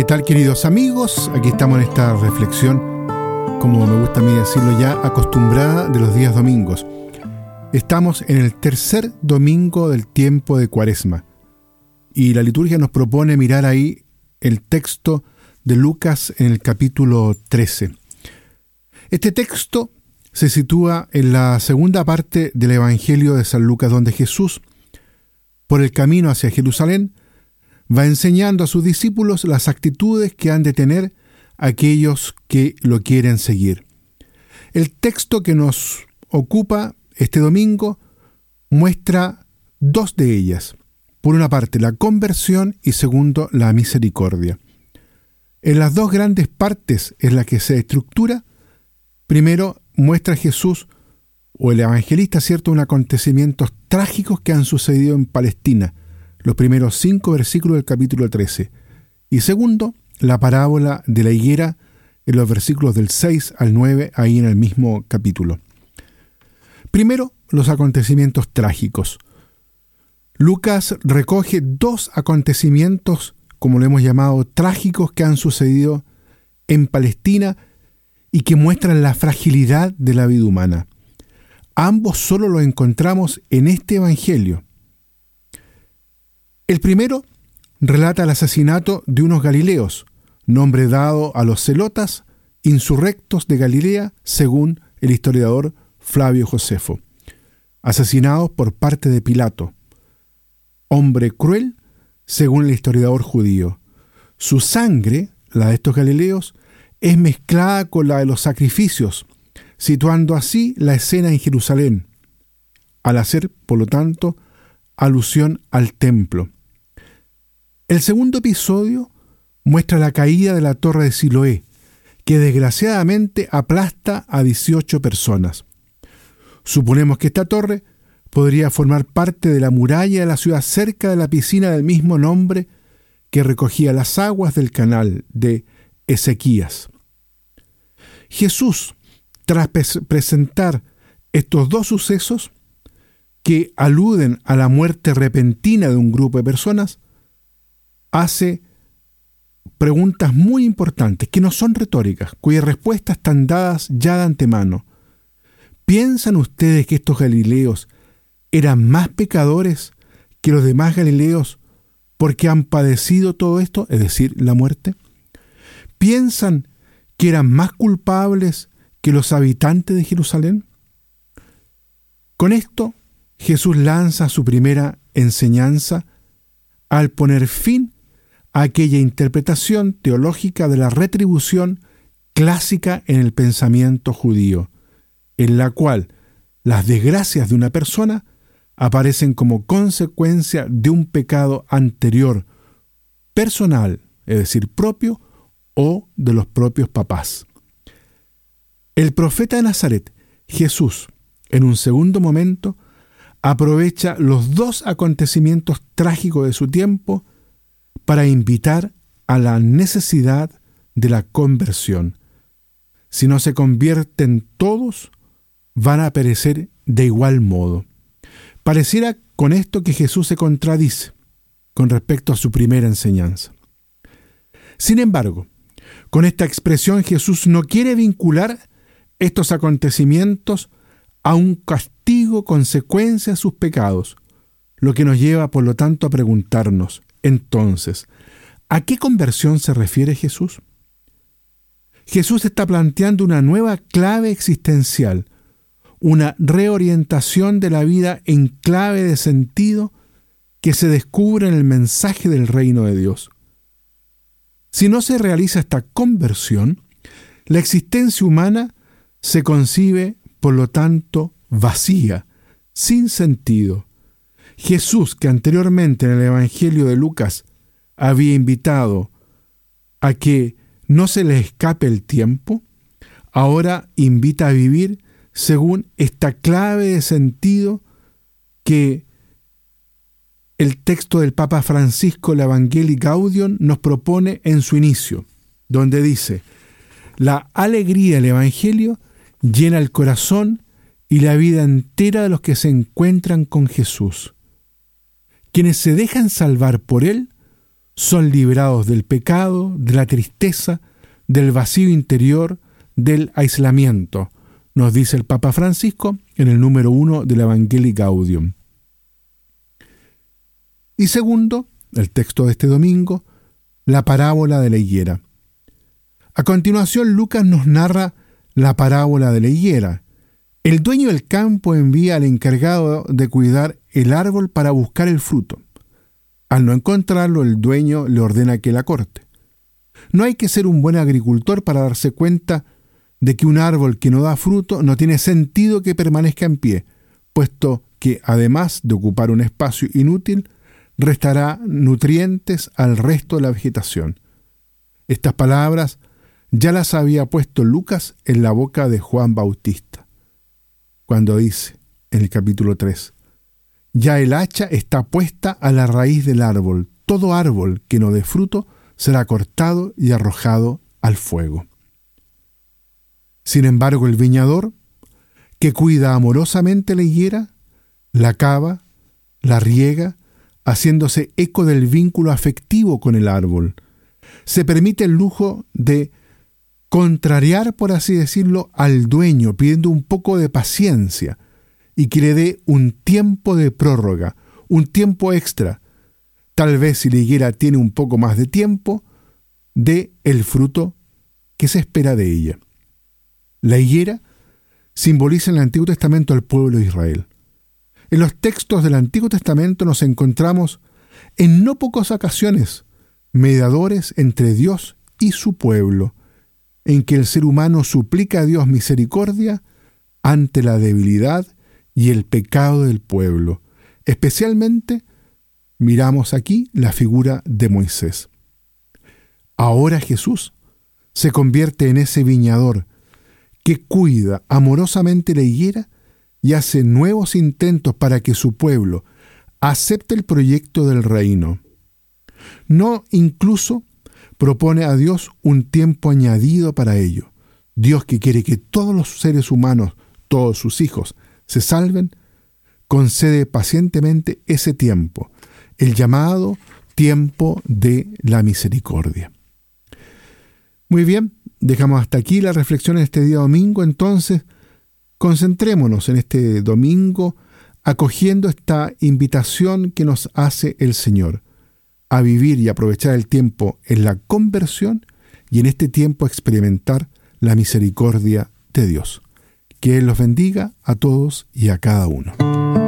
¿qué tal queridos amigos? Aquí estamos en esta reflexión, como me gusta a mí decirlo ya, acostumbrada de los días domingos. Estamos en el tercer domingo del tiempo de Cuaresma y la liturgia nos propone mirar ahí el texto de Lucas en el capítulo 13. Este texto se sitúa en la segunda parte del Evangelio de San Lucas, donde Jesús, por el camino hacia Jerusalén, va enseñando a sus discípulos las actitudes que han de tener aquellos que lo quieren seguir. El texto que nos ocupa este domingo muestra dos de ellas. Por una parte, la conversión y segundo, la misericordia. En las dos grandes partes en las que se estructura, primero muestra Jesús o el evangelista, ¿cierto?, unos acontecimientos trágicos que han sucedido en Palestina, los primeros cinco versículos del capítulo 13. Y segundo, la parábola de la higuera en los versículos del 6 al 9, ahí en el mismo capítulo. Primero, los acontecimientos trágicos. Lucas recoge dos acontecimientos, como lo hemos llamado, trágicos que han sucedido en Palestina y que muestran la fragilidad de la vida humana. Ambos solo los encontramos en este Evangelio. El primero relata el asesinato de unos galileos, nombre dado a los celotas insurrectos de Galilea, según el historiador Flavio Josefo, asesinados por parte de Pilato, hombre cruel, según el historiador judío. Su sangre, la de estos galileos, es mezclada con la de los sacrificios, situando así la escena en Jerusalén, al hacer, por lo tanto, alusión al templo. El segundo episodio muestra la caída de la torre de Siloé, que desgraciadamente aplasta a 18 personas. Suponemos que esta torre podría formar parte de la muralla de la ciudad cerca de la piscina del mismo nombre que recogía las aguas del canal de Ezequías. Jesús, tras presentar estos dos sucesos que aluden a la muerte repentina de un grupo de personas, hace preguntas muy importantes que no son retóricas, cuyas respuestas están dadas ya de antemano. ¿Piensan ustedes que estos galileos eran más pecadores que los demás galileos porque han padecido todo esto, es decir, la muerte? ¿Piensan que eran más culpables que los habitantes de Jerusalén? Con esto, Jesús lanza su primera enseñanza al poner fin aquella interpretación teológica de la retribución clásica en el pensamiento judío, en la cual las desgracias de una persona aparecen como consecuencia de un pecado anterior, personal, es decir, propio, o de los propios papás. El profeta de Nazaret, Jesús, en un segundo momento, aprovecha los dos acontecimientos trágicos de su tiempo para invitar a la necesidad de la conversión. Si no se convierten todos, van a perecer de igual modo. Pareciera con esto que Jesús se contradice con respecto a su primera enseñanza. Sin embargo, con esta expresión Jesús no quiere vincular estos acontecimientos a un castigo consecuencia de sus pecados, lo que nos lleva por lo tanto a preguntarnos, entonces, ¿a qué conversión se refiere Jesús? Jesús está planteando una nueva clave existencial, una reorientación de la vida en clave de sentido que se descubre en el mensaje del reino de Dios. Si no se realiza esta conversión, la existencia humana se concibe, por lo tanto, vacía, sin sentido, Jesús, que anteriormente en el Evangelio de Lucas había invitado a que no se le escape el tiempo, ahora invita a vivir según esta clave de sentido que el texto del Papa Francisco, la Evangelii Gaudium, nos propone en su inicio, donde dice, la alegría del Evangelio llena el corazón y la vida entera de los que se encuentran con Jesús. Quienes se dejan salvar por Él son liberados del pecado, de la tristeza, del vacío interior, del aislamiento, nos dice el Papa Francisco en el número uno del Evangelii Gaudium. Y segundo, el texto de este domingo, la parábola de la higuera. A continuación, Lucas nos narra la parábola de la higuera. El dueño del campo envía al encargado de cuidar el árbol para buscar el fruto. Al no encontrarlo, el dueño le ordena que la corte. No hay que ser un buen agricultor para darse cuenta de que un árbol que no da fruto no tiene sentido que permanezca en pie, puesto que, además de ocupar un espacio inútil, restará nutrientes al resto de la vegetación. Estas palabras ya las había puesto Lucas en la boca de Juan Bautista, cuando dice en el capítulo 3, Ya el hacha está puesta a la raíz del árbol, todo árbol que no dé fruto será cortado y arrojado al fuego. Sin embargo, el viñador, que cuida amorosamente la higuera, la cava, la riega, haciéndose eco del vínculo afectivo con el árbol, se permite el lujo de contrariar, por así decirlo, al dueño, pidiendo un poco de paciencia y que le dé un tiempo de prórroga, un tiempo extra. Tal vez si la higuera tiene un poco más de tiempo, dé el fruto que se espera de ella. La higuera simboliza en el Antiguo Testamento al pueblo de Israel. En los textos del Antiguo Testamento nos encontramos en no pocas ocasiones mediadores entre Dios y su pueblo, en que el ser humano suplica a Dios misericordia ante la debilidad y el pecado del pueblo. Especialmente miramos aquí la figura de Moisés. Ahora Jesús se convierte en ese viñador que cuida amorosamente la higuera y hace nuevos intentos para que su pueblo acepte el proyecto del reino. No incluso propone a Dios un tiempo añadido para ello. Dios que quiere que todos los seres humanos, todos sus hijos, se salven, concede pacientemente ese tiempo, el llamado tiempo de la misericordia. Muy bien, Dejamos hasta aquí la reflexión en este día domingo, entonces concentrémonos en este domingo acogiendo esta invitación que nos hace el Señor a vivir y aprovechar el tiempo en la conversión y en este tiempo experimentar la misericordia de Dios. Que Él los bendiga a todos y a cada uno.